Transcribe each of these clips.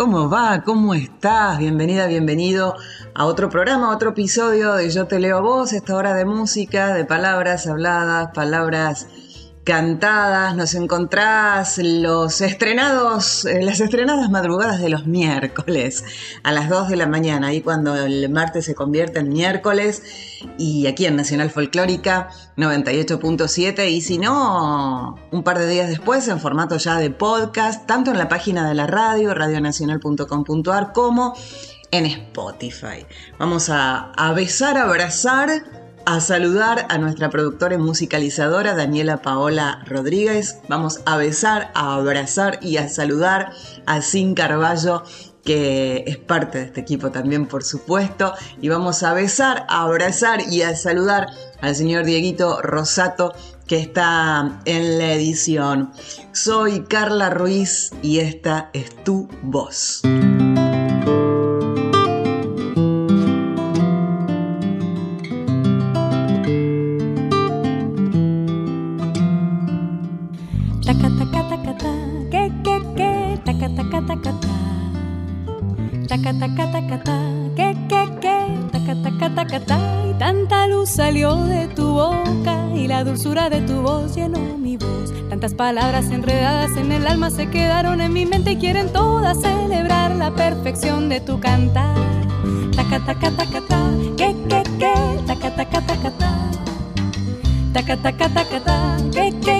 ¿Cómo va? ¿Cómo estás? Bienvenida, bienvenido a otro programa, a otro episodio de Yo te leo a vos, esta hora de música, de palabras habladas, palabras cantadas. Nos encontrás los estrenados, eh, las estrenadas madrugadas de los miércoles a las 2 de la mañana, ahí cuando el martes se convierte en miércoles y aquí en Nacional Folclórica 98.7 y si no, un par de días después en formato ya de podcast, tanto en la página de la radio, radionacional.com.ar, como en Spotify. Vamos a, a besar, abrazar a saludar a nuestra productora y musicalizadora Daniela Paola Rodríguez. Vamos a besar, a abrazar y a saludar a Sin Carballo que es parte de este equipo también, por supuesto. Y vamos a besar, a abrazar y a saludar al señor Dieguito Rosato, que está en la edición. Soy Carla Ruiz y esta es tu voz. Que, que, que, y tanta luz salió de tu boca y la dulzura de tu voz llenó mi voz. Tantas palabras enredadas en el alma se quedaron en mi mente y quieren todas celebrar la perfección de tu cantar. Taca, taca, taca, ta, que, que, que, taca, taca, taca, ta. Taca, taca, taca, ta, que, que,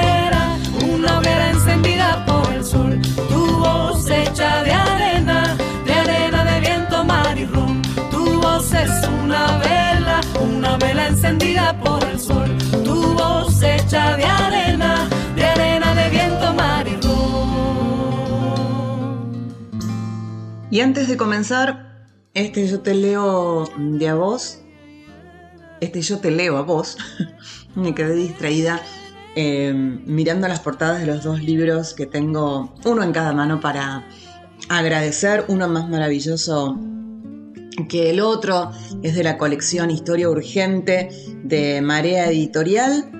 Y antes de comenzar, este yo te leo de a vos, este yo te leo a vos, me quedé distraída eh, mirando las portadas de los dos libros que tengo, uno en cada mano para agradecer, uno más maravilloso que el otro. Es de la colección Historia Urgente de Marea Editorial.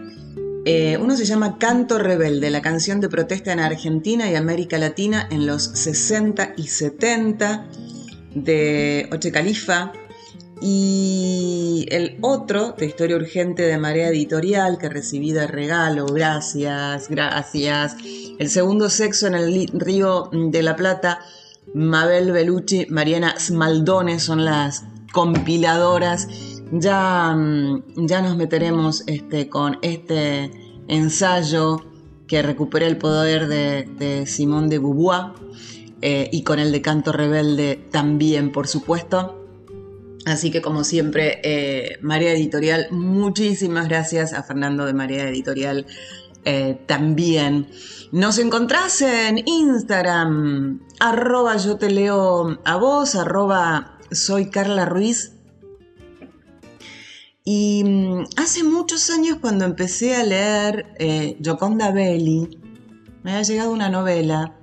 Eh, uno se llama Canto Rebelde, la canción de protesta en Argentina y América Latina en los 60 y 70 de Oche Califa. Y el otro de Historia Urgente de Marea Editorial que recibí de regalo, gracias, gracias. El segundo sexo en el río de la Plata Mabel Bellucci, Mariana Smaldone son las compiladoras. Ya, mm, ya nos meteremos este, con este ensayo que recupera el poder de, Simón de Beauvoir eh, y con el de Canto Rebelde también, por supuesto. Así que como siempre, eh, María Editorial, muchísimas gracias a Fernando de María Editorial eh, también. Nos encontrás en Instagram, arroba yo te leo a vos, arroba soy Carla Ruiz. Y mm, hace muchos años cuando empecé a leer eh, Gioconda Belli, me había llegado una novela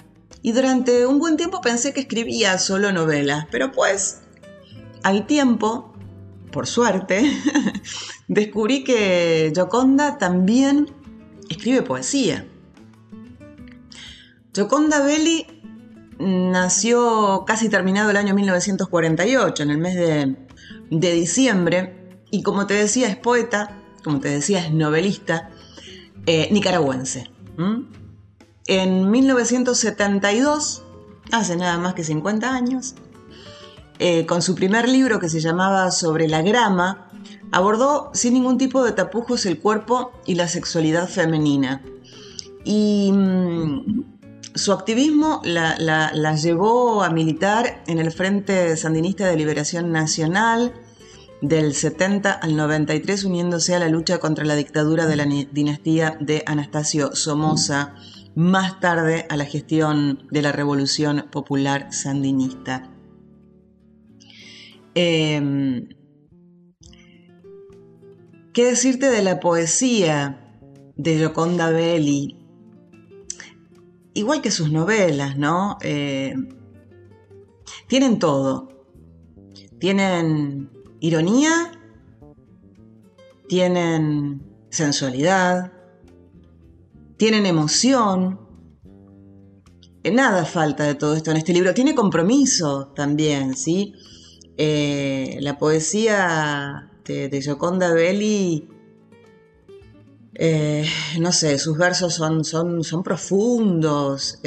y durante un buen tiempo pensé que escribía solo novelas, pero pues al tiempo, por suerte, descubrí que Gioconda también escribe poesía. Gioconda Belli nació casi terminado el año 1948, en el mes de, diciembre, y como te decía es poeta, como te decía es novelista, eh, nicaragüense. En 1972, hace nada más que 50 años, eh, con su primer libro que se llamaba Sobre la grama, Abordó sin ningún tipo de tapujos el cuerpo y la sexualidad femenina. Y mm, su activismo la, llevó a militar en el Frente Sandinista de Liberación Nacional del 70 al 93, uniéndose a la lucha contra la dictadura de la dinastía de Anastasio Somoza, más tarde a la gestión de la Revolución Popular Sandinista. Em, ¿Qué decirte de la poesía de Gioconda Belli? igual que sus novelas, ¿no? Eh, tienen todo. Tienen ironía, tienen sensualidad, tienen emoción. Eh, nada falta de todo esto en este libro. Tiene compromiso también, ¿sí? Eh, la poesía de, de Gioconda Belli eh, no sé, sus versos son, son, son profundos.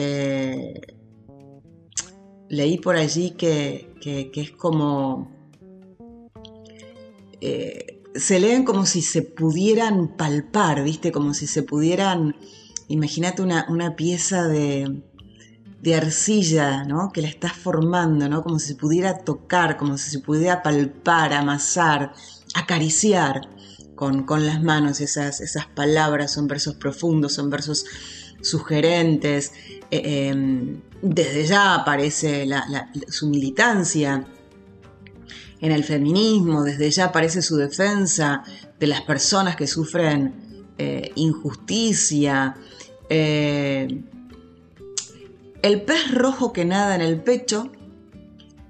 Leí por allí que, es como... Eh, se leen como si se pudieran palpar, ¿viste? Como si se pudieran... Imagínate una, una pieza de, de arcilla, ¿no? Que la estás formando, ¿no? Como si se pudiera tocar, como si se pudiera palpar, amasar, acariciar con, las manos esas, esas palabras, son versos profundos, son versos sugerentes. Eh, em, desde ya aparece su militancia en el feminismo, desde ya aparece su defensa de las personas que sufren eh, injusticia. Eh, el pez rojo que nada en el pecho,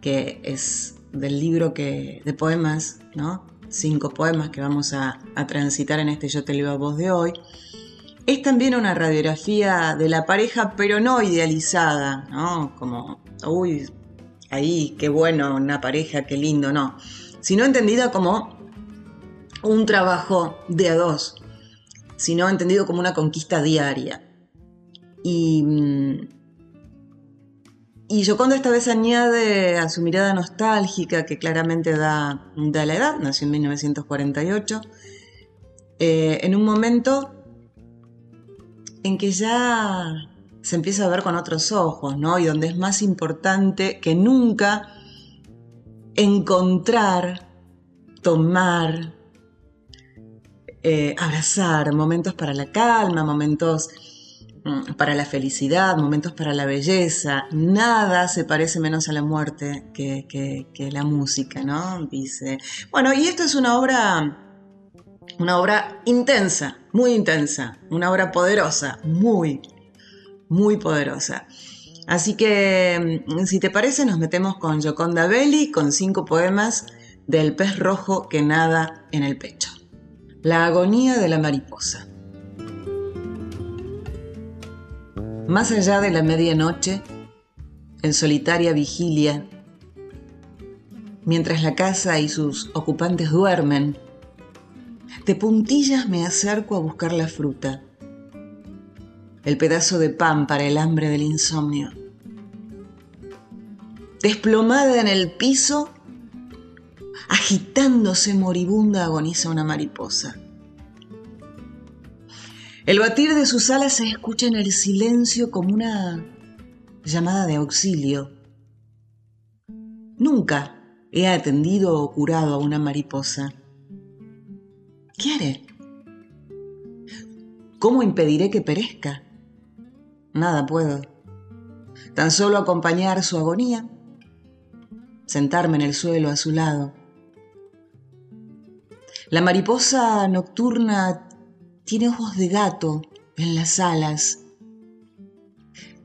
que es del libro que, de poemas, ¿no? cinco poemas que vamos a, transitar en este Yo te leo a voz de hoy, es también una radiografía de la pareja, pero no idealizada, ¿no? Como, uy, ahí, qué bueno, una pareja, qué lindo, no. Sino entendida como un trabajo de a dos, sino entendido como una conquista diaria. Y mm, y Yoconda esta vez añade a su mirada nostálgica, que claramente da, da la edad, nació en 1948, eh, en un momento en que ya se empieza a ver con otros ojos, ¿no? Y donde es más importante que nunca encontrar, tomar, eh, abrazar, momentos para la calma, momentos Mm, para la felicidad, momentos para la belleza. Nada se parece menos a la muerte que, la música, ¿no? Dice. Bueno, y esto es una obra, una obra intensa, muy intensa, una obra poderosa, muy, muy poderosa. Así que, mm, si te parece, nos metemos con Gioconda Belli, con cinco poemas del pez rojo que nada en el pecho. La agonía de la mariposa. Más allá de la medianoche, en solitaria vigilia, mientras la casa y sus ocupantes duermen, de puntillas me acerco a buscar la fruta, el pedazo de pan para el hambre del insomnio. Desplomada en el piso, agitándose moribunda agoniza una mariposa. El batir de sus alas se escucha en el silencio como una llamada de auxilio. Nunca he atendido o curado a una mariposa. ¿Qué haré? ¿Cómo impediré que perezca? Nada puedo. Tan solo acompañar su agonía, sentarme en el suelo a su lado. La mariposa nocturna tiene ojos de gato en las alas,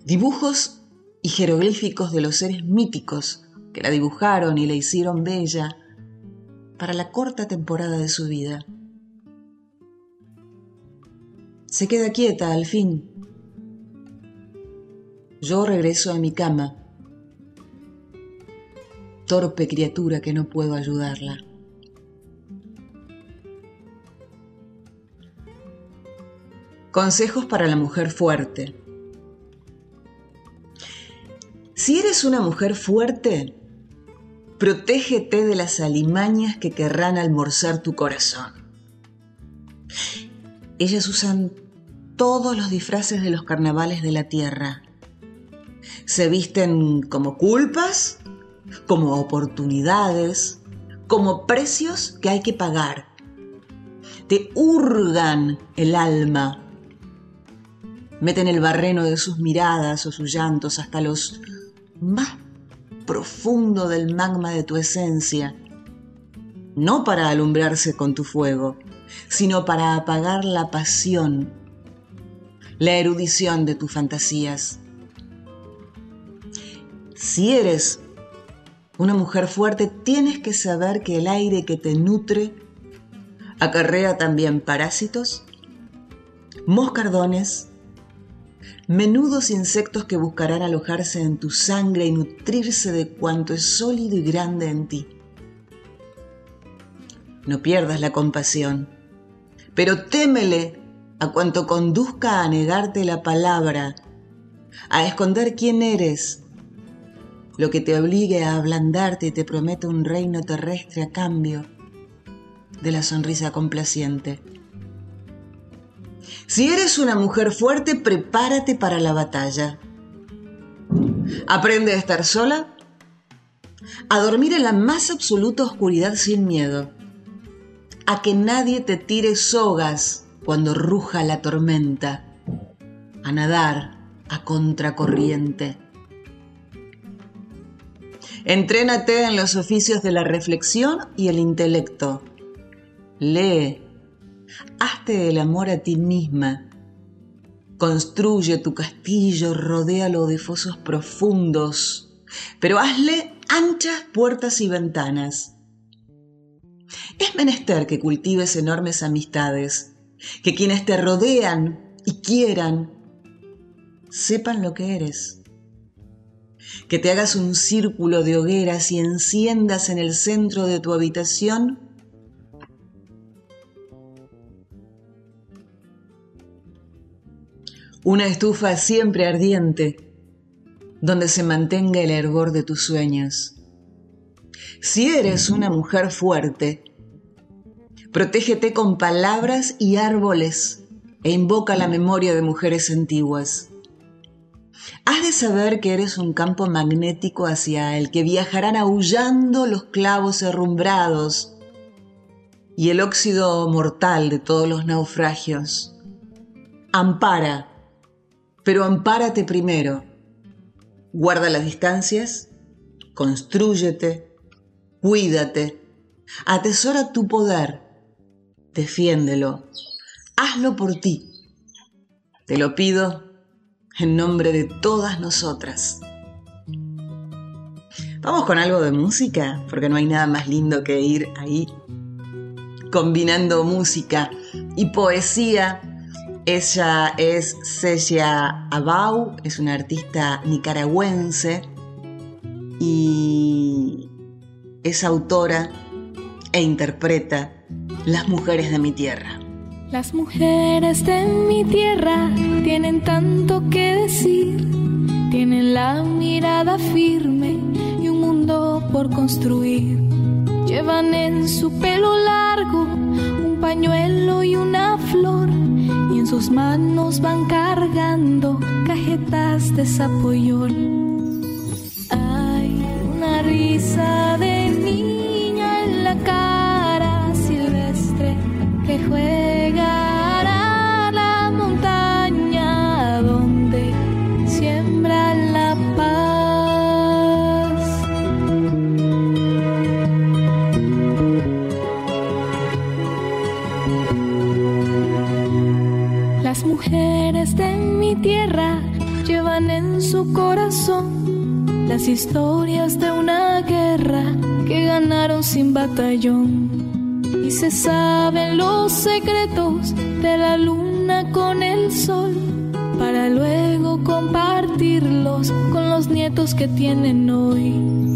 dibujos y jeroglíficos de los seres míticos que la dibujaron y la hicieron bella para la corta temporada de su vida. Se queda quieta al fin. Yo regreso a mi cama, torpe criatura que no puedo ayudarla. Consejos para la mujer fuerte. Si eres una mujer fuerte, protégete de las alimañas que querrán almorzar tu corazón. Ellas usan todos los disfraces de los carnavales de la tierra. Se visten como culpas, como oportunidades, como precios que hay que pagar. Te hurgan el alma, meten el barreno de sus miradas o sus llantos hasta los más profundo del magma de tu esencia, no para alumbrarse con tu fuego, sino para apagar la pasión, la erudición de tus fantasías. Si eres una mujer fuerte, tienes que saber que el aire que te nutre acarrea también parásitos, moscardones, menudos insectos que buscarán alojarse en tu sangre y nutrirse de cuanto es sólido y grande en ti. No pierdas la compasión, pero témele a cuanto conduzca a negarte la palabra, a esconder quién eres, lo que te obligue a ablandarte y te promete un reino terrestre a cambio de la sonrisa complaciente. Si eres una mujer fuerte, prepárate para la batalla. Aprende a estar sola, a dormir en la más absoluta oscuridad sin miedo, a que nadie te tire sogas cuando ruja la tormenta, a nadar a contracorriente. Entrénate en los oficios de la reflexión y el intelecto. Lee, Hazte el amor a ti misma. Construye tu castillo, rodéalo de fosos profundos, pero hazle anchas puertas y ventanas. Es menester que cultives enormes amistades, que quienes te rodean y quieran sepan lo que eres. Que te hagas un círculo de hogueras y enciendas en el centro de tu habitación Una estufa siempre ardiente, donde se mantenga el hervor de tus sueños. Si eres una mujer fuerte, protégete con palabras y árboles e invoca la memoria de mujeres antiguas. Has de saber que eres un campo magnético hacia el que viajarán aullando los clavos herrumbrados y el óxido mortal de todos los naufragios. Ampara pero ampárate primero. Guarda las distancias, constrúyete, cuídate, atesora tu poder, defiéndelo, hazlo por ti. Te lo pido en nombre de todas nosotras. Vamos con algo de música, porque no hay nada más lindo que ir ahí combinando música y poesía ella es Celia Abau, es una artista nicaragüense y es autora e interpreta Las mujeres de mi tierra. Las mujeres de mi tierra tienen tanto que decir, tienen la mirada firme y un mundo por construir. Llevan en su pelo largo un pañuelo y una flor sus manos van cargando cajetas de zapoyol. Hay una risa de niña tierra llevan en su corazón las historias de una guerra que ganaron sin batallón. Y se saben los secretos de la luna con el sol para luego compartirlos con los nietos que tienen hoy.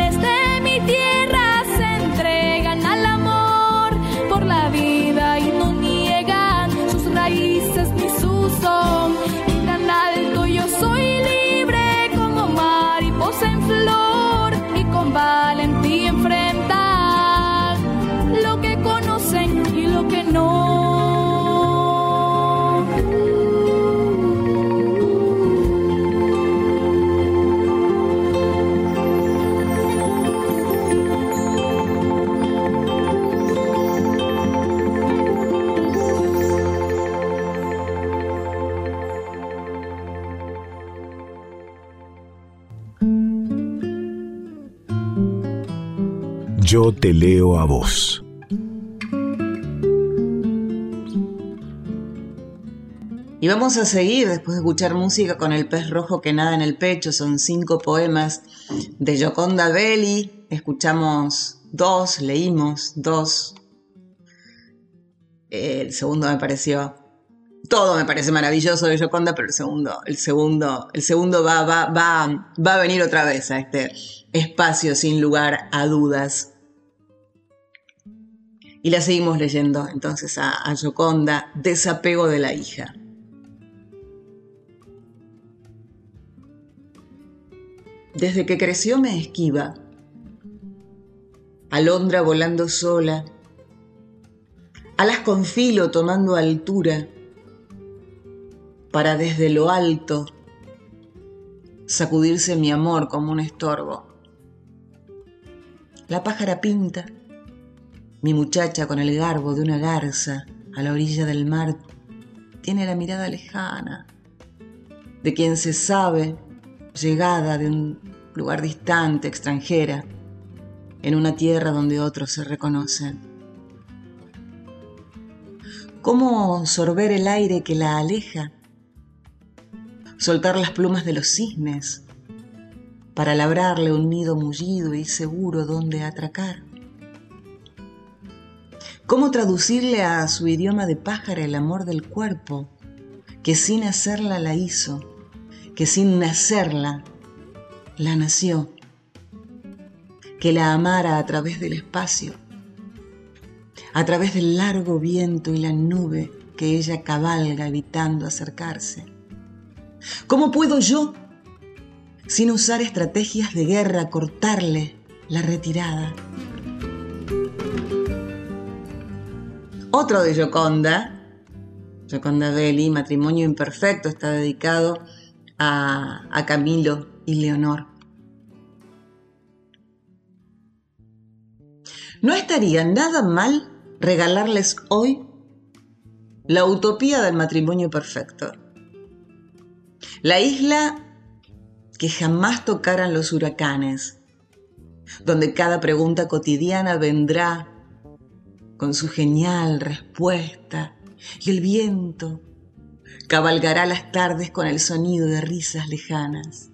Yo te leo a vos. Y vamos a seguir después de escuchar música con El pez rojo que nada en el pecho. Son cinco poemas de Gioconda Belli. Escuchamos dos, leímos dos. El segundo me pareció. Todo me parece maravilloso de Gioconda, pero el segundo, el segundo, el segundo va, va, va, va a venir otra vez a este espacio sin lugar a dudas. Y la seguimos leyendo entonces a, a Yoconda, Desapego de la hija. Desde que creció me esquiva, alondra volando sola, alas con filo tomando altura, para desde lo alto sacudirse mi amor como un estorbo. La pájara pinta, mi muchacha con el garbo de una garza a la orilla del mar tiene la mirada lejana de quien se sabe llegada de un lugar distante, extranjera, en una tierra donde otros se reconocen. ¿Cómo sorber el aire que la aleja? Soltar las plumas de los cisnes para labrarle un nido mullido y seguro donde atracar. ¿Cómo traducirle a su idioma de pájara el amor del cuerpo, que sin hacerla la hizo, que sin nacerla la nació, que la amara a través del espacio, a través del largo viento y la nube que ella cabalga evitando acercarse? ¿Cómo puedo yo, sin usar estrategias de guerra, cortarle la retirada? Otro de Gioconda, Gioconda Belli, Matrimonio Imperfecto, está dedicado a, a Camilo y Leonor. No estaría nada mal regalarles hoy la utopía del matrimonio perfecto. La isla que jamás tocaran los huracanes, donde cada pregunta cotidiana vendrá con su genial respuesta, y el viento cabalgará las tardes con el sonido de risas lejanas.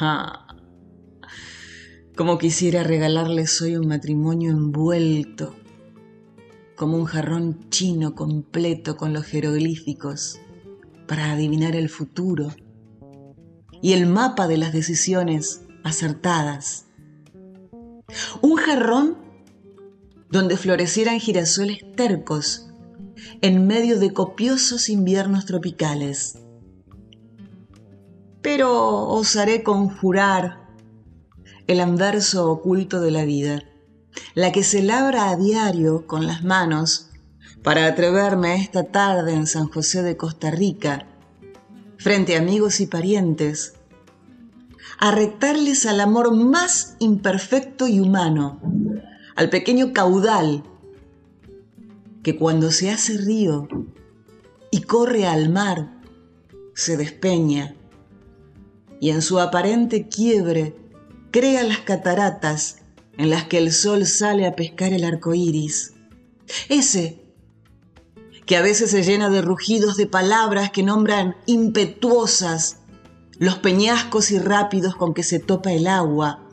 Ah, como quisiera regalarles hoy un matrimonio envuelto, como un jarrón chino completo con los jeroglíficos para adivinar el futuro y el mapa de las decisiones acertadas. Un jarrón donde florecieran girasoles tercos en medio de copiosos inviernos tropicales. Pero osaré conjurar el anverso oculto de la vida, la que se labra a diario con las manos para atreverme esta tarde en San José de Costa Rica, frente a amigos y parientes, a retarles al amor más imperfecto y humano, al pequeño caudal que cuando se hace río y corre al mar, se despeña y en su aparente quiebre crea las cataratas en las que el sol sale a pescar el arco iris. Ese que a veces se llena de rugidos de palabras que nombran impetuosas los peñascos y rápidos con que se topa el agua,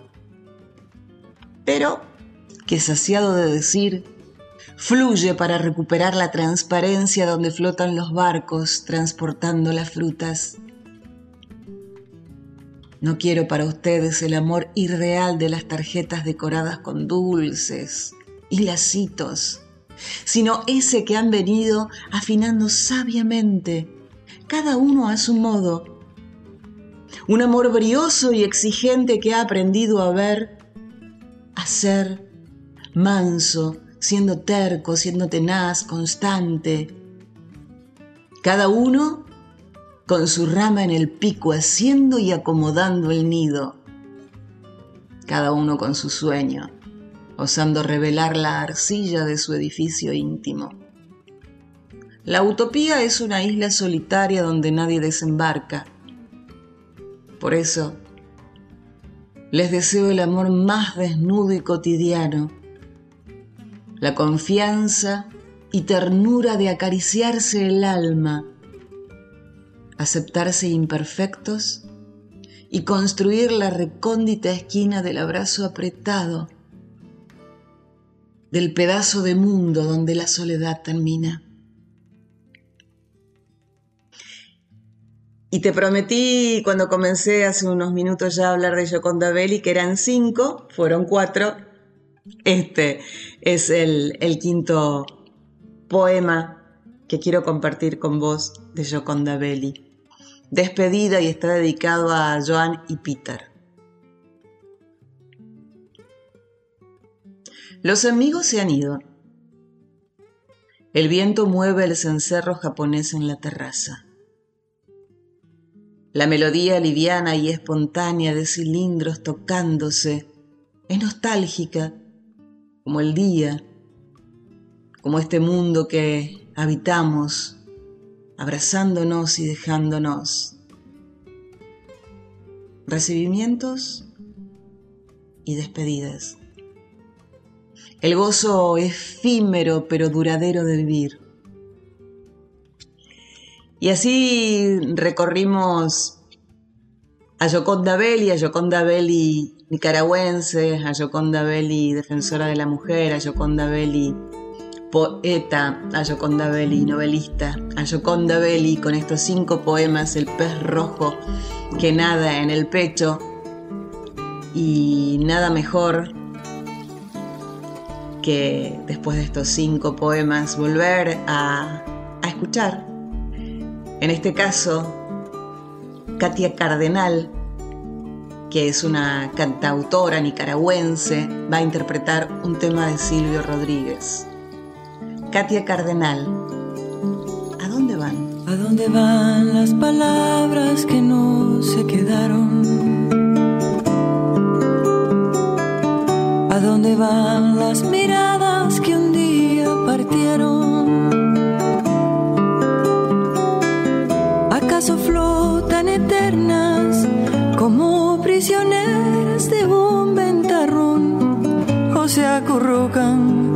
pero que saciado de decir, fluye para recuperar la transparencia donde flotan los barcos transportando las frutas. No quiero para ustedes el amor irreal de las tarjetas decoradas con dulces y lacitos, sino ese que han venido afinando sabiamente, cada uno a su modo. Un amor brioso y exigente que ha aprendido a ver, a ser manso, siendo terco, siendo tenaz, constante. Cada uno con su rama en el pico, haciendo y acomodando el nido. Cada uno con su sueño, osando revelar la arcilla de su edificio íntimo. La utopía es una isla solitaria donde nadie desembarca. Por eso, les deseo el amor más desnudo y cotidiano, la confianza y ternura de acariciarse el alma, aceptarse imperfectos y construir la recóndita esquina del abrazo apretado, del pedazo de mundo donde la soledad termina. Y te prometí cuando comencé hace unos minutos ya a hablar de Gioconda Belli que eran cinco, fueron cuatro. Este es el, el quinto poema que quiero compartir con vos de Gioconda Belli despedida y está dedicado a Joan y Peter. Los amigos se han ido. El viento mueve el cencerro japonés en la terraza. La melodía liviana y espontánea de cilindros tocándose es nostálgica, como el día, como este mundo que habitamos abrazándonos y dejándonos. Recibimientos y despedidas. El gozo efímero pero duradero de vivir. Y así recorrimos a Yoconda Belli, a Yoconda Belli nicaragüense, a Yoconda Belli defensora de la mujer, a Yoconda Belli poeta, a Gioconda Belli, novelista, a Gioconda Belli con estos cinco poemas, El pez rojo que nada en el pecho y nada mejor que después de estos cinco poemas volver a, a escuchar, en este caso, Katia Cardenal, que es una cantautora nicaragüense, va a interpretar un tema de Silvio Rodríguez. Katia Cardenal. ¿A dónde van? ¿A dónde van las palabras que no se quedaron? ¿A dónde van las miradas se acurrucan?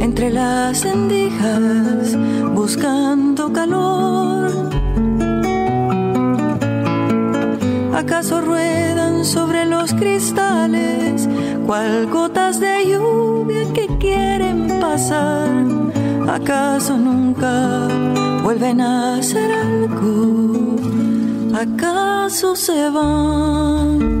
entre las endijas buscando calor. ¿Acaso ruedan sobre los cristales cual gotas de lluvia que quieren pasar? ¿Acaso nunca vuelven a hacer algo? ¿Acaso se van?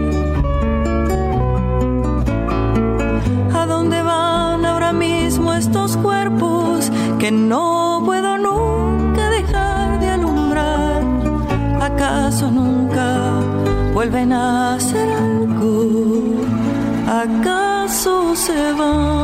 Estos cuerpos que no puedo nunca dejar de alumbrar? ¿Acaso nunca vuelven a hacer algo? ¿Acaso se van?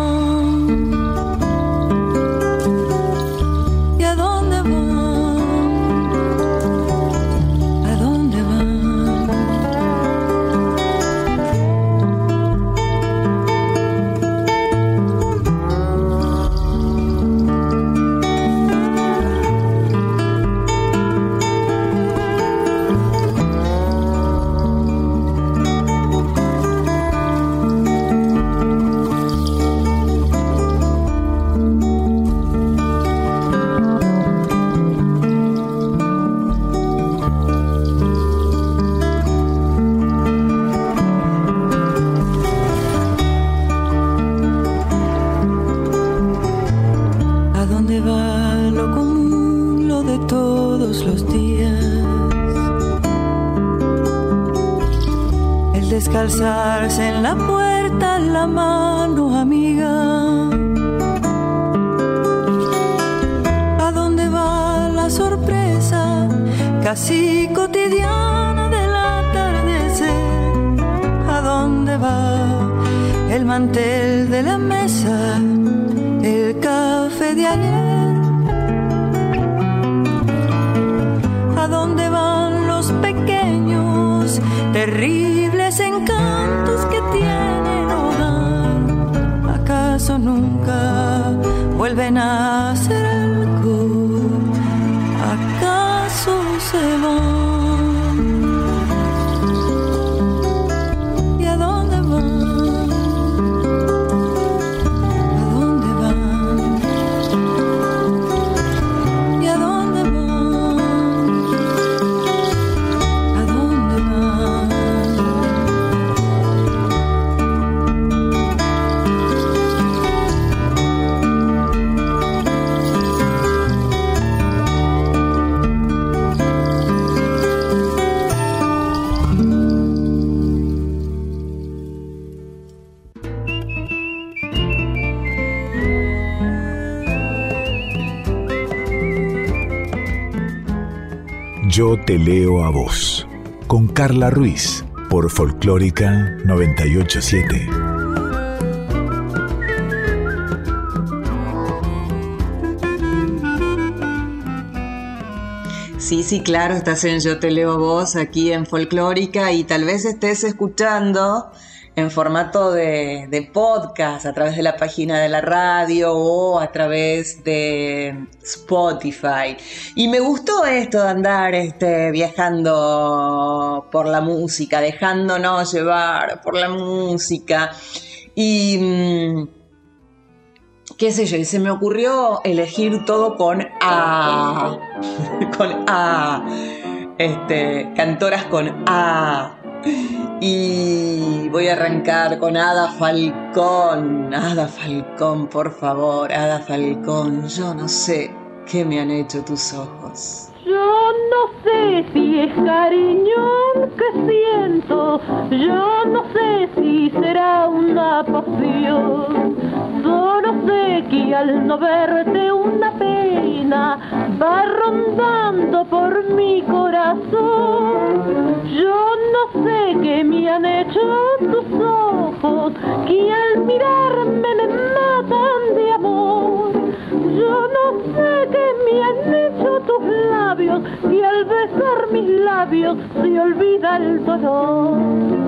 Yo te leo a vos. Con Carla Ruiz. Por Folclórica 987. Sí, sí, claro, estás en Yo te leo a vos aquí en Folclórica y tal vez estés escuchando en formato de, de podcast a través de la página de la radio o a través de Spotify. Y me gustó esto de andar este, viajando por la música, dejándonos llevar por la música. Y mm, qué sé yo, y se me ocurrió elegir todo con A, con A, este, cantoras con A. Y voy a arrancar con Ada Falcón. Ada Falcón, por favor, Ada Falcón. Yo no sé qué me han hecho tus ojos. Yo no sé si es cariño que siento, yo no sé si será una pasión. Solo sé que al no verte una pena va rondando por mi corazón. Yo no sé qué me han hecho tus ojos, que al mirarme me matan de amor. Yo no sé qué me han hecho tus labios y al besar mis labios se olvida el dolor.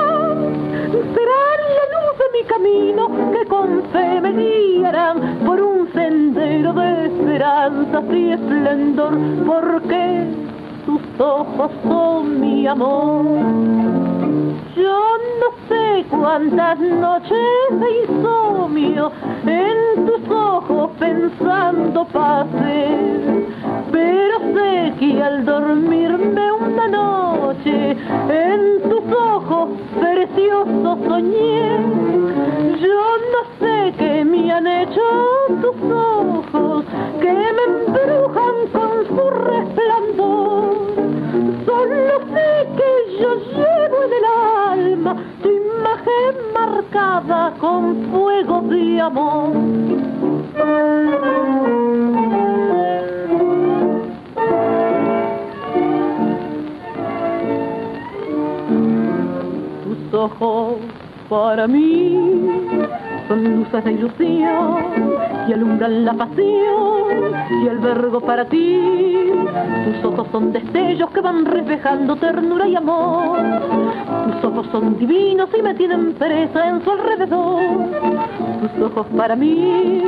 la luz de mi camino que con por un sendero de esperanza y esplendor, porque tus ojos son mi amor. Yo no sé cuántas noches de insomnio en tus ojos pensando pasé, pero sé que al dormirme una noche en tus ojos preciosos soñé. Yo no sé qué me han hecho tus ojos que me embrujan con su resplandor. Solo sé que yo llevo en el alma tu imagen marcada con fuego de amor. Tus ojos para mí son luces de ilusión que alumbran la pasión y albergo para ti. Tus ojos son destellos que van reflejando ternura y amor. Tus ojos son divinos y me tienen presa en su alrededor. Tus ojos para mí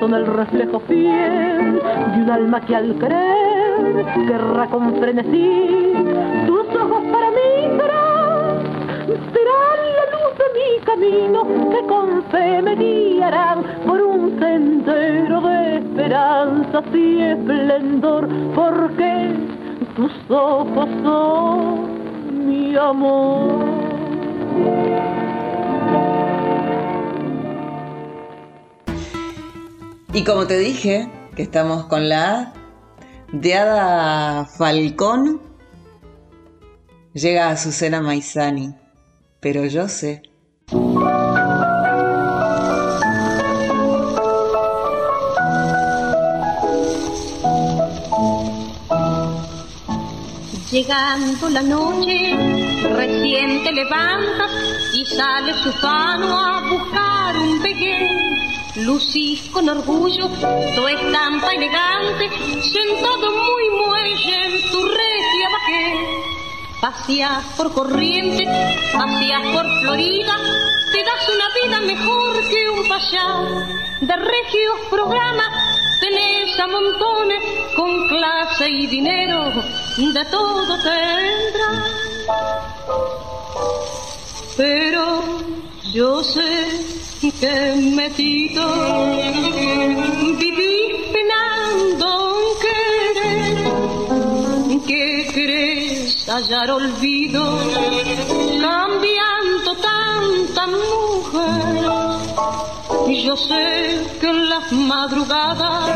son el reflejo fiel de un alma que al creer querrá con frenesí. De mi camino que con fe me guiarán por un sendero de esperanza y esplendor, porque tus ojos son mi amor. Y como te dije, que estamos con la de Ada Falcón, llega Azucena Maizani, pero yo sé. Llegando la noche, recién te levantas y sales ufano a buscar un pequeño. Lucís con orgullo tu estampa elegante, sentado muy muelle en tu regia bajé. Paseas por corriente, paseas por Florida, te das una vida mejor que un payá. De regios programas tenés a montones con clase y dinero, de todo tendrás. Pero yo sé que metido vivís penando en querer, que crees hallar olvido cambiando tanta mujer. Yo sé que en las madrugadas,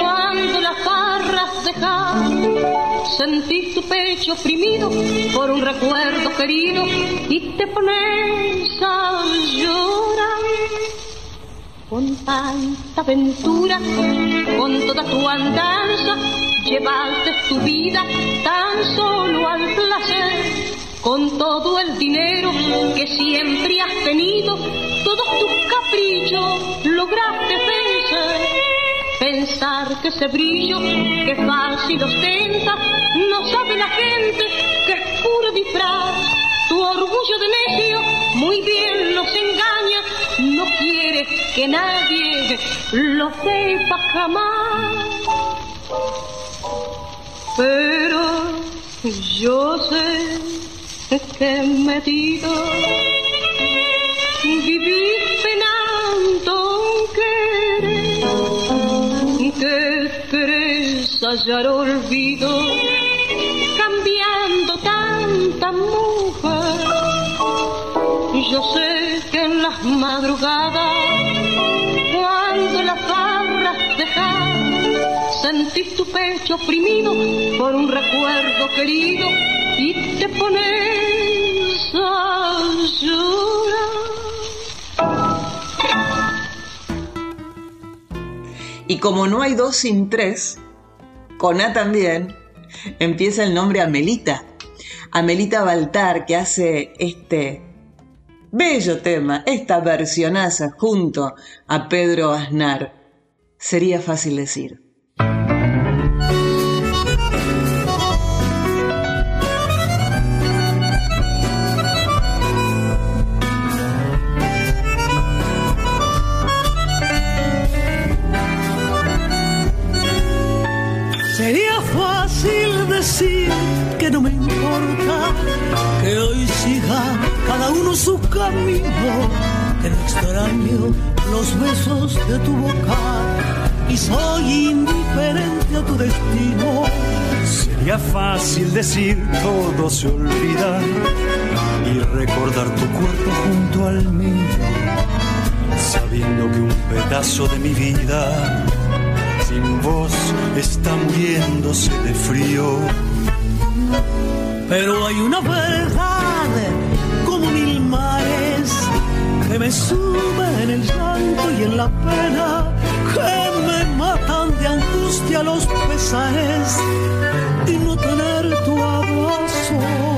cuando las barras dejas, sentís tu pecho oprimido por un recuerdo querido y te pones a llorar. Con tanta aventura, con toda tu andanza, llevaste tu vida tan solo al placer. Con todo el dinero que siempre has tenido, todos tus caprichos lograste vencer. Pensar que ese brillo que fácil ostenta, no sabe la gente que es puro disfraz. Tu orgullo de necio muy bien los engaña, no quiere que nadie lo sepa jamás. Pero yo sé que metido vivís penando querer, que querés hallar olvido, cambiando tanta mujer. Yo sé que en las madrugadas, cuando las barras dejas, sentís tu pecho oprimido por un recuerdo querido y te pones a llorar. Y como no hay dos sin tres, con A también, empieza el nombre Amelita. Amelita Baltar, que hace este bello tema, esta versionaza junto a Pedro Aznar. Sería fácil decir. Uno su camino, que no extraño los besos de tu boca y soy indiferente a tu destino. Sería fácil decir todo se olvida y recordar tu cuerpo junto al mío, sabiendo que un pedazo de mi vida sin vos está muriéndose de frío. Pero hay una verdad que me en el llanto y en la pena, que me matan de angustia los pesares y no tener tu abrazo.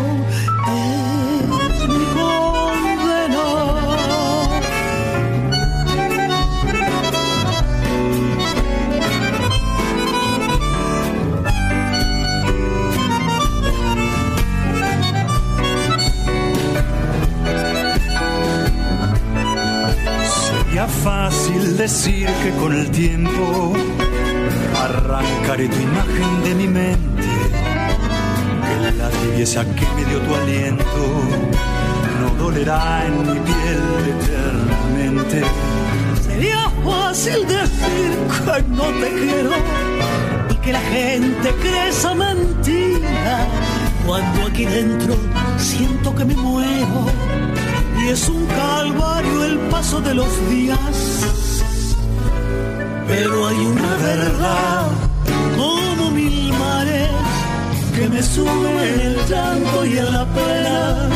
Fácil decir que con el tiempo arrancaré tu imagen de mi mente, que la tibieza que me dio tu aliento no dolerá en mi piel eternamente. Sería fácil decir que no te quiero y que la gente cree esa mentira. Cuando aquí dentro siento que me muevo y es un calvario el paso de los días. Pero hay una verdad como mil mares que me suben en el llanto y en la pena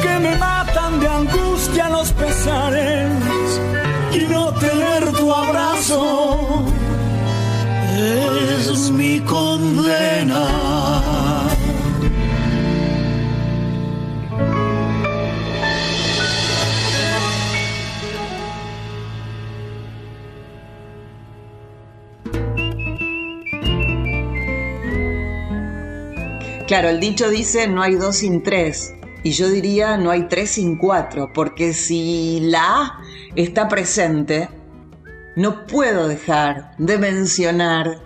Que me matan de angustia los pesares y no tener tu abrazo es mi condena. Claro, el dicho dice no hay dos sin tres. Y yo diría no hay tres sin cuatro, porque si la A está presente, no puedo dejar de mencionar,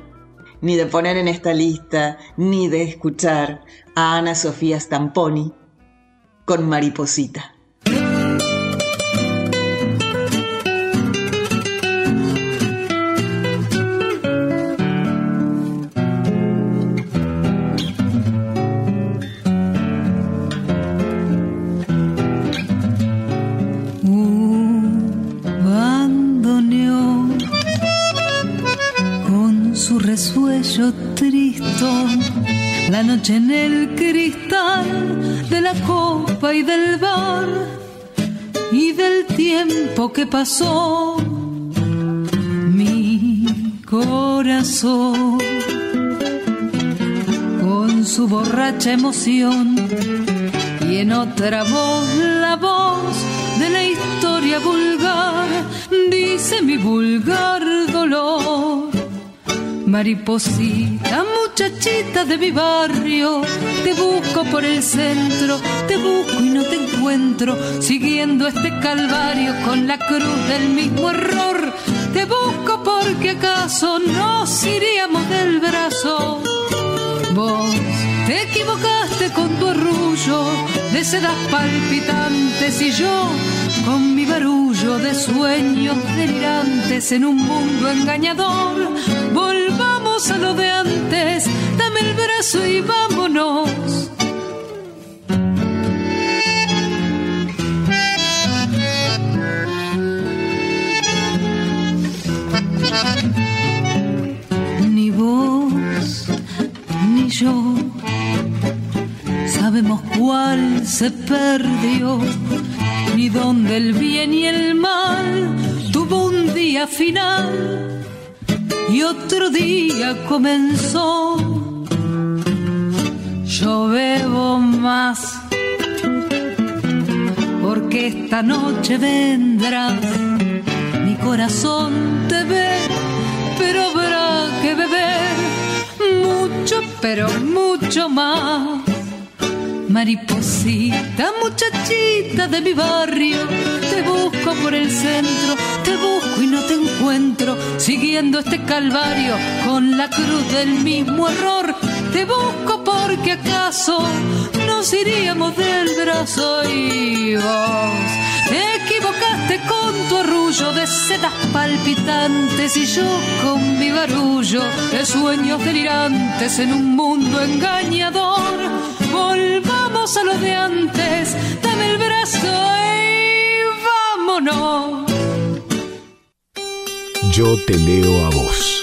ni de poner en esta lista, ni de escuchar a Ana Sofía Stamponi con Mariposita. Tristón, la noche en el cristal de la copa y del bar y del tiempo que pasó. Mi corazón con su borracha emoción y en otra voz la voz de la historia vulgar dice mi vulgar dolor. Mariposita, muchachita de mi barrio, te busco por el centro, te busco y no te encuentro, siguiendo este calvario con la cruz del mismo error. Te busco porque acaso nos iríamos del brazo. Vos te equivocaste con tu arrullo de sedas palpitantes y yo con mi barullo de sueños delirantes en un mundo engañador. Volvamos a lo de antes, dame el brazo y vámonos. Ni vos ni yo sabemos cuál se perdió, ni dónde el bien y el mal tuvo un día final. y otro día comenzó. Yo bebo más porque esta noche vendrás. Mi corazón te ve, pero habrá que beber mucho, pero mucho más. Mariposita, muchachita de mi barrio, te busco por el centro, te busco y no te encuentro, siguiendo este calvario con la cruz del mismo error. Te busco porque acaso nos iríamos del brazo y vos te equivocaste con tu arrullo de sedas palpitantes y yo con mi barullo de sueños delirantes en un mundo engañador. Volvamos a lo de antes, dame el brazo y vámonos. Yo te leo a vos.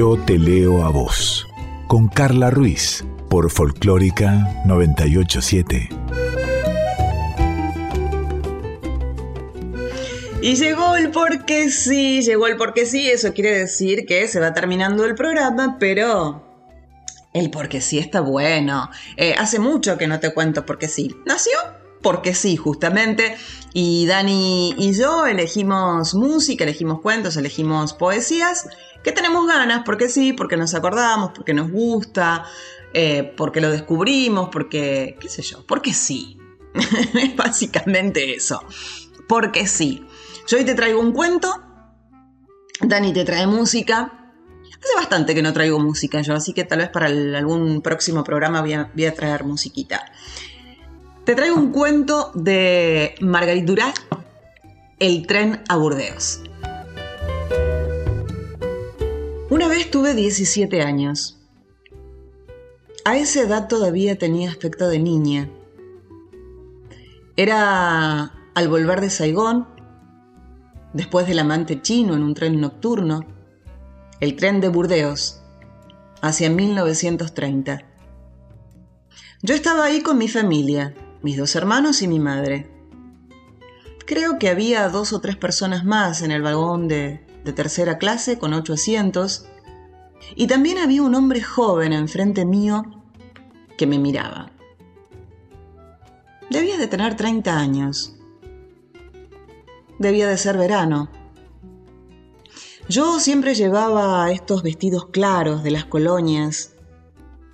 Yo te leo a vos, con Carla Ruiz por Folclórica 987. Y llegó el porque sí, llegó el porque sí, eso quiere decir que se va terminando el programa, pero el porque sí está bueno. Eh, hace mucho que no te cuento porque sí. Nació porque sí, justamente. Y Dani y yo elegimos música, elegimos cuentos, elegimos poesías, que tenemos ganas, porque sí, porque nos acordamos, porque nos gusta, eh, porque lo descubrimos, porque, qué sé yo, porque sí. es básicamente eso. Porque sí. Yo hoy te traigo un cuento, Dani te trae música. Hace bastante que no traigo música yo, así que tal vez para algún próximo programa voy a, traer musiquita. Te traigo un cuento de Margarit Duras, El tren a Burdeos. Una vez tuve 17 años. A esa edad todavía tenía aspecto de niña. Era al volver de Saigón, después del amante chino en un tren nocturno, el tren de Burdeos, hacia 1930. Yo estaba ahí con mi familia, mis dos hermanos y mi madre. Creo que había dos o tres personas más en el vagón de, de tercera clase con ocho asientos, y también había un hombre joven enfrente mío que me miraba. Debía de tener 30 años. Debía de ser verano. Yo siempre llevaba estos vestidos claros de las colonias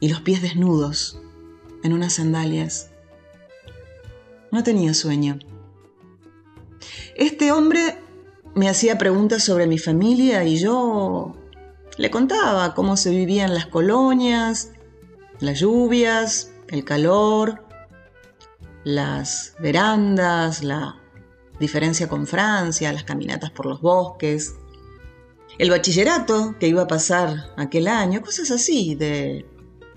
y los pies desnudos en unas sandalias. No tenía sueño. Este hombre me hacía preguntas sobre mi familia y yo le contaba cómo se vivían las colonias, las lluvias, el calor, las verandas, la diferencia con Francia, las caminatas por los bosques, el bachillerato que iba a pasar aquel año, cosas así, de,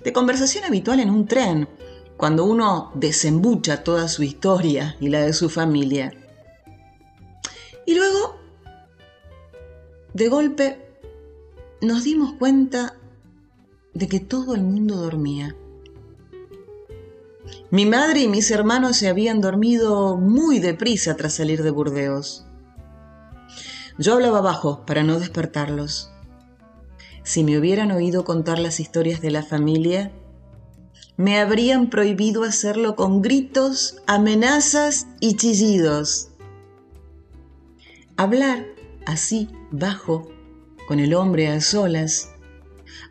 de conversación habitual en un tren, cuando uno desembucha toda su historia y la de su familia. Y luego, de golpe, nos dimos cuenta de que todo el mundo dormía. Mi madre y mis hermanos se habían dormido muy deprisa tras salir de Burdeos. Yo hablaba bajo para no despertarlos. Si me hubieran oído contar las historias de la familia, me habrían prohibido hacerlo con gritos, amenazas y chillidos. Hablar así, bajo, con el hombre a solas,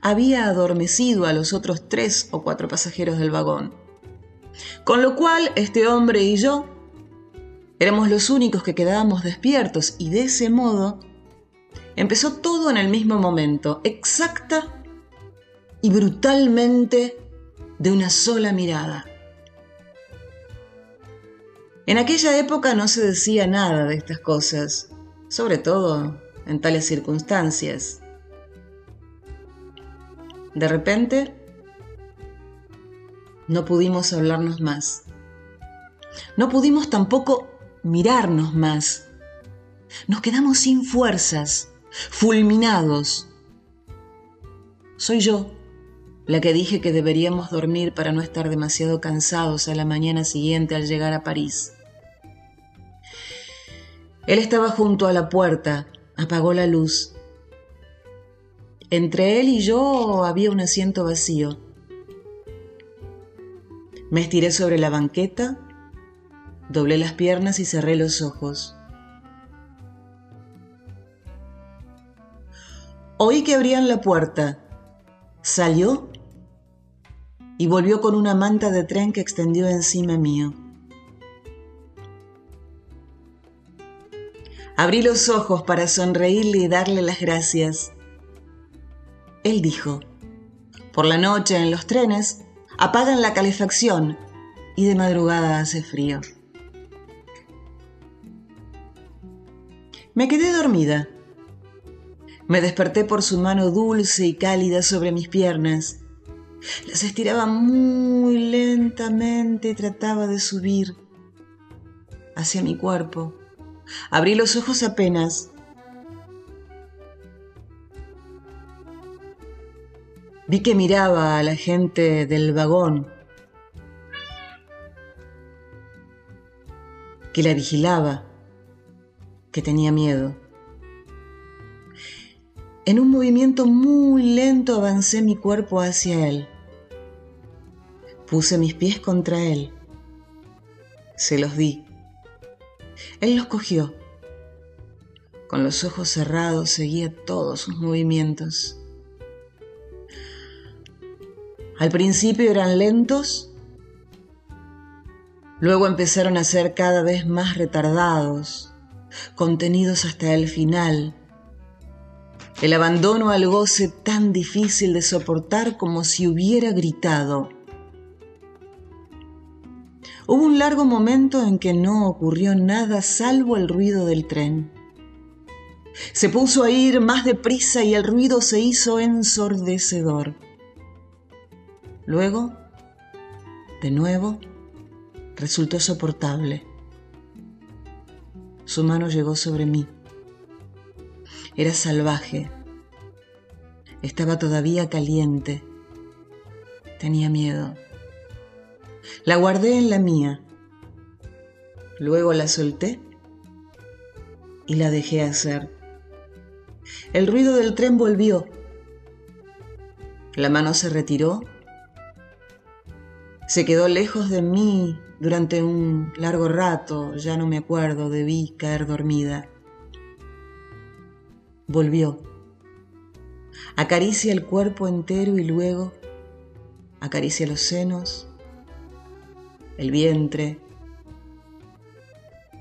había adormecido a los otros tres o cuatro pasajeros del vagón. Con lo cual, este hombre y yo éramos los únicos que quedábamos despiertos y de ese modo empezó todo en el mismo momento, exacta y brutalmente de una sola mirada. En aquella época no se decía nada de estas cosas, sobre todo en tales circunstancias. De repente, no pudimos hablarnos más. No pudimos tampoco mirarnos más. Nos quedamos sin fuerzas, fulminados. Soy yo la que dije que deberíamos dormir para no estar demasiado cansados a la mañana siguiente al llegar a París. Él estaba junto a la puerta, apagó la luz. Entre él y yo había un asiento vacío. Me estiré sobre la banqueta, doblé las piernas y cerré los ojos. Oí que abrían la puerta. Salió y volvió con una manta de tren que extendió encima mío. Abrí los ojos para sonreírle y darle las gracias. Él dijo, por la noche en los trenes apagan la calefacción y de madrugada hace frío. Me quedé dormida. Me desperté por su mano dulce y cálida sobre mis piernas las estiraba muy lentamente y trataba de subir hacia mi cuerpo. Abrí los ojos apenas. Vi que miraba a la gente del vagón, que la vigilaba, que tenía miedo. En un movimiento muy lento avancé mi cuerpo hacia él. Puse mis pies contra él. Se los di. Él los cogió. Con los ojos cerrados seguía todos sus movimientos. Al principio eran lentos, luego empezaron a ser cada vez más retardados, contenidos hasta el final, el abandono al goce tan difícil de soportar como si hubiera gritado. Hubo un largo momento en que no ocurrió nada salvo el ruido del tren. Se puso a ir más deprisa y el ruido se hizo ensordecedor. Luego, de nuevo, resultó soportable. Su mano llegó sobre mí. Era salvaje. Estaba todavía caliente. Tenía miedo. La guardé en la mía. Luego la solté y la dejé hacer. El ruido del tren volvió. La mano se retiró. Se quedó lejos de mí durante un largo rato, ya no me acuerdo, debí caer dormida volvió. Acaricia el cuerpo entero y luego acaricia los senos, el vientre,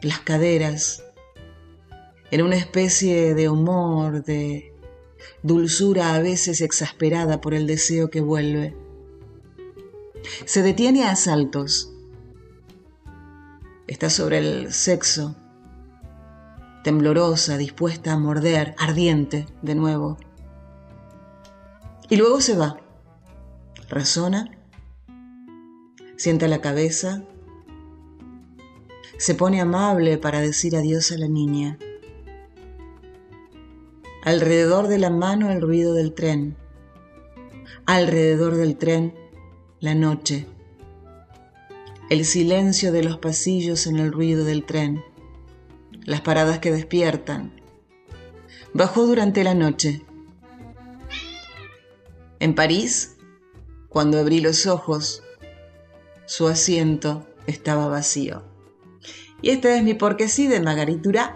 las caderas, en una especie de humor, de dulzura a veces exasperada por el deseo que vuelve. Se detiene a saltos. Está sobre el sexo temblorosa, dispuesta a morder, ardiente de nuevo. Y luego se va. Razona, sienta la cabeza, se pone amable para decir adiós a la niña. Alrededor de la mano el ruido del tren. Alrededor del tren la noche. El silencio de los pasillos en el ruido del tren las paradas que despiertan. Bajó durante la noche. En París, cuando abrí los ojos, su asiento estaba vacío. Y este es mi porque sí de Margaritura,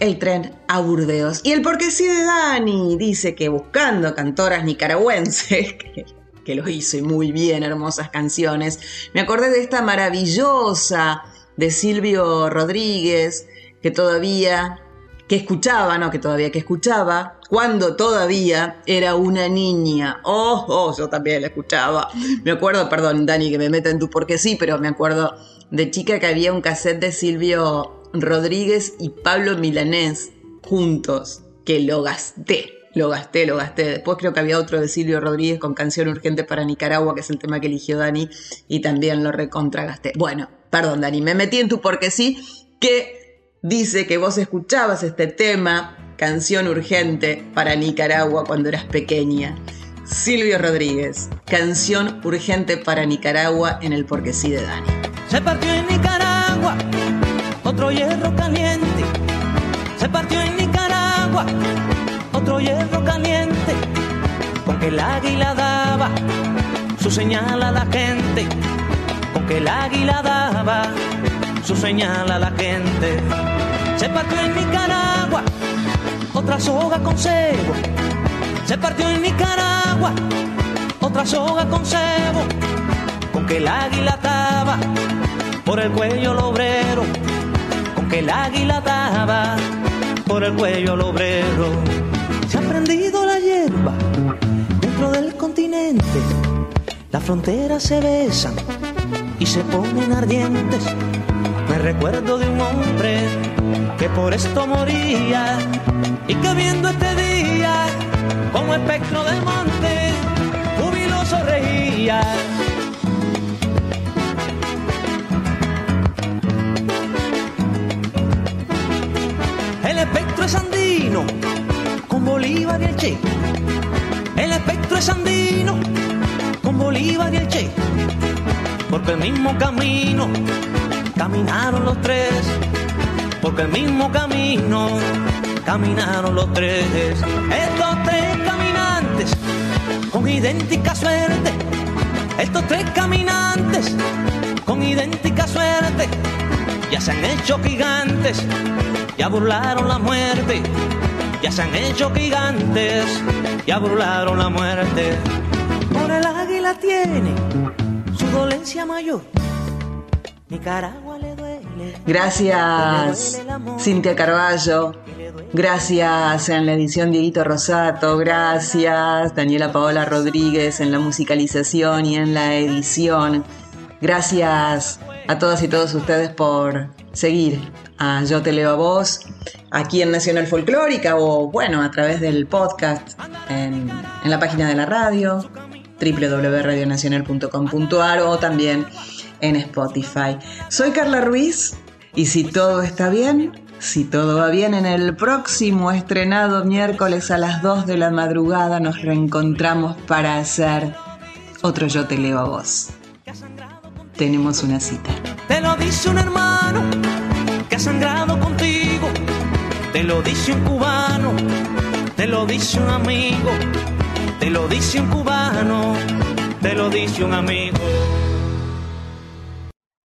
el tren a Burdeos. Y el porque sí de Dani dice que buscando cantoras nicaragüenses, que, lo hizo muy bien, hermosas canciones, me acordé de esta maravillosa de Silvio Rodríguez, que todavía, que escuchaba, no, que todavía, que escuchaba, cuando todavía era una niña. Oh, oh, yo también la escuchaba. Me acuerdo, perdón, Dani, que me meta en tu porque sí, pero me acuerdo de chica que había un cassette de Silvio Rodríguez y Pablo Milanés juntos, que lo gasté. Lo gasté, lo gasté. Después creo que había otro de Silvio Rodríguez con Canción Urgente para Nicaragua, que es el tema que eligió Dani, y también lo recontragasté. Bueno, perdón Dani, me metí en tu porque sí, que dice que vos escuchabas este tema, Canción Urgente para Nicaragua cuando eras pequeña. Silvio Rodríguez, Canción Urgente para Nicaragua en el porque sí de Dani. Se partió en Nicaragua, otro hierro caliente. Se partió en Nicaragua otro hierro caliente, con que el águila daba su señal a la gente, con que el águila daba su señal a la gente. Se partió en Nicaragua otra soga con cebo, se partió en Nicaragua otra soga con cebo, con que el águila daba por el cuello al obrero, con que el águila daba por el cuello al obrero se ha prendido la hierba dentro del continente. Las fronteras se besan y se ponen ardientes. Me recuerdo de un hombre que por esto moría y que viendo este día como espectro del monte jubiloso reía. El espectro es andino Bolívar y el Che. El espectro es es andino, con Bolívar y el Che, porque el mismo camino caminaron los tres, porque el mismo camino caminaron los tres. Estos tres caminantes con idéntica suerte, estos tres caminantes con idéntica suerte, ya se han hecho gigantes, ya burlaron la muerte, ya se han hecho gigantes, ya burlaron la muerte. Por el águila tiene su dolencia mayor. Nicaragua. Gracias, Cintia Carballo. Gracias en la edición Dieguito Rosato. Gracias, Daniela Paola Rodríguez en la musicalización y en la edición. Gracias a todas y todos ustedes por seguir a Yo Te Leo a Vos aquí en Nacional Folclórica o bueno, a través del podcast en, en la página de la radio www.radionacional.com.ar o también en Spotify. Soy Carla Ruiz y si todo está bien, si todo va bien, en el próximo estrenado miércoles a las 2 de la madrugada nos reencontramos para hacer otro Yo Te Leo a Vos. Tenemos una cita. Te lo dice un hermano que ha sangrado contigo. Te lo dice un cubano. Te lo dice un amigo. Te lo dice un cubano. Te lo dice un amigo.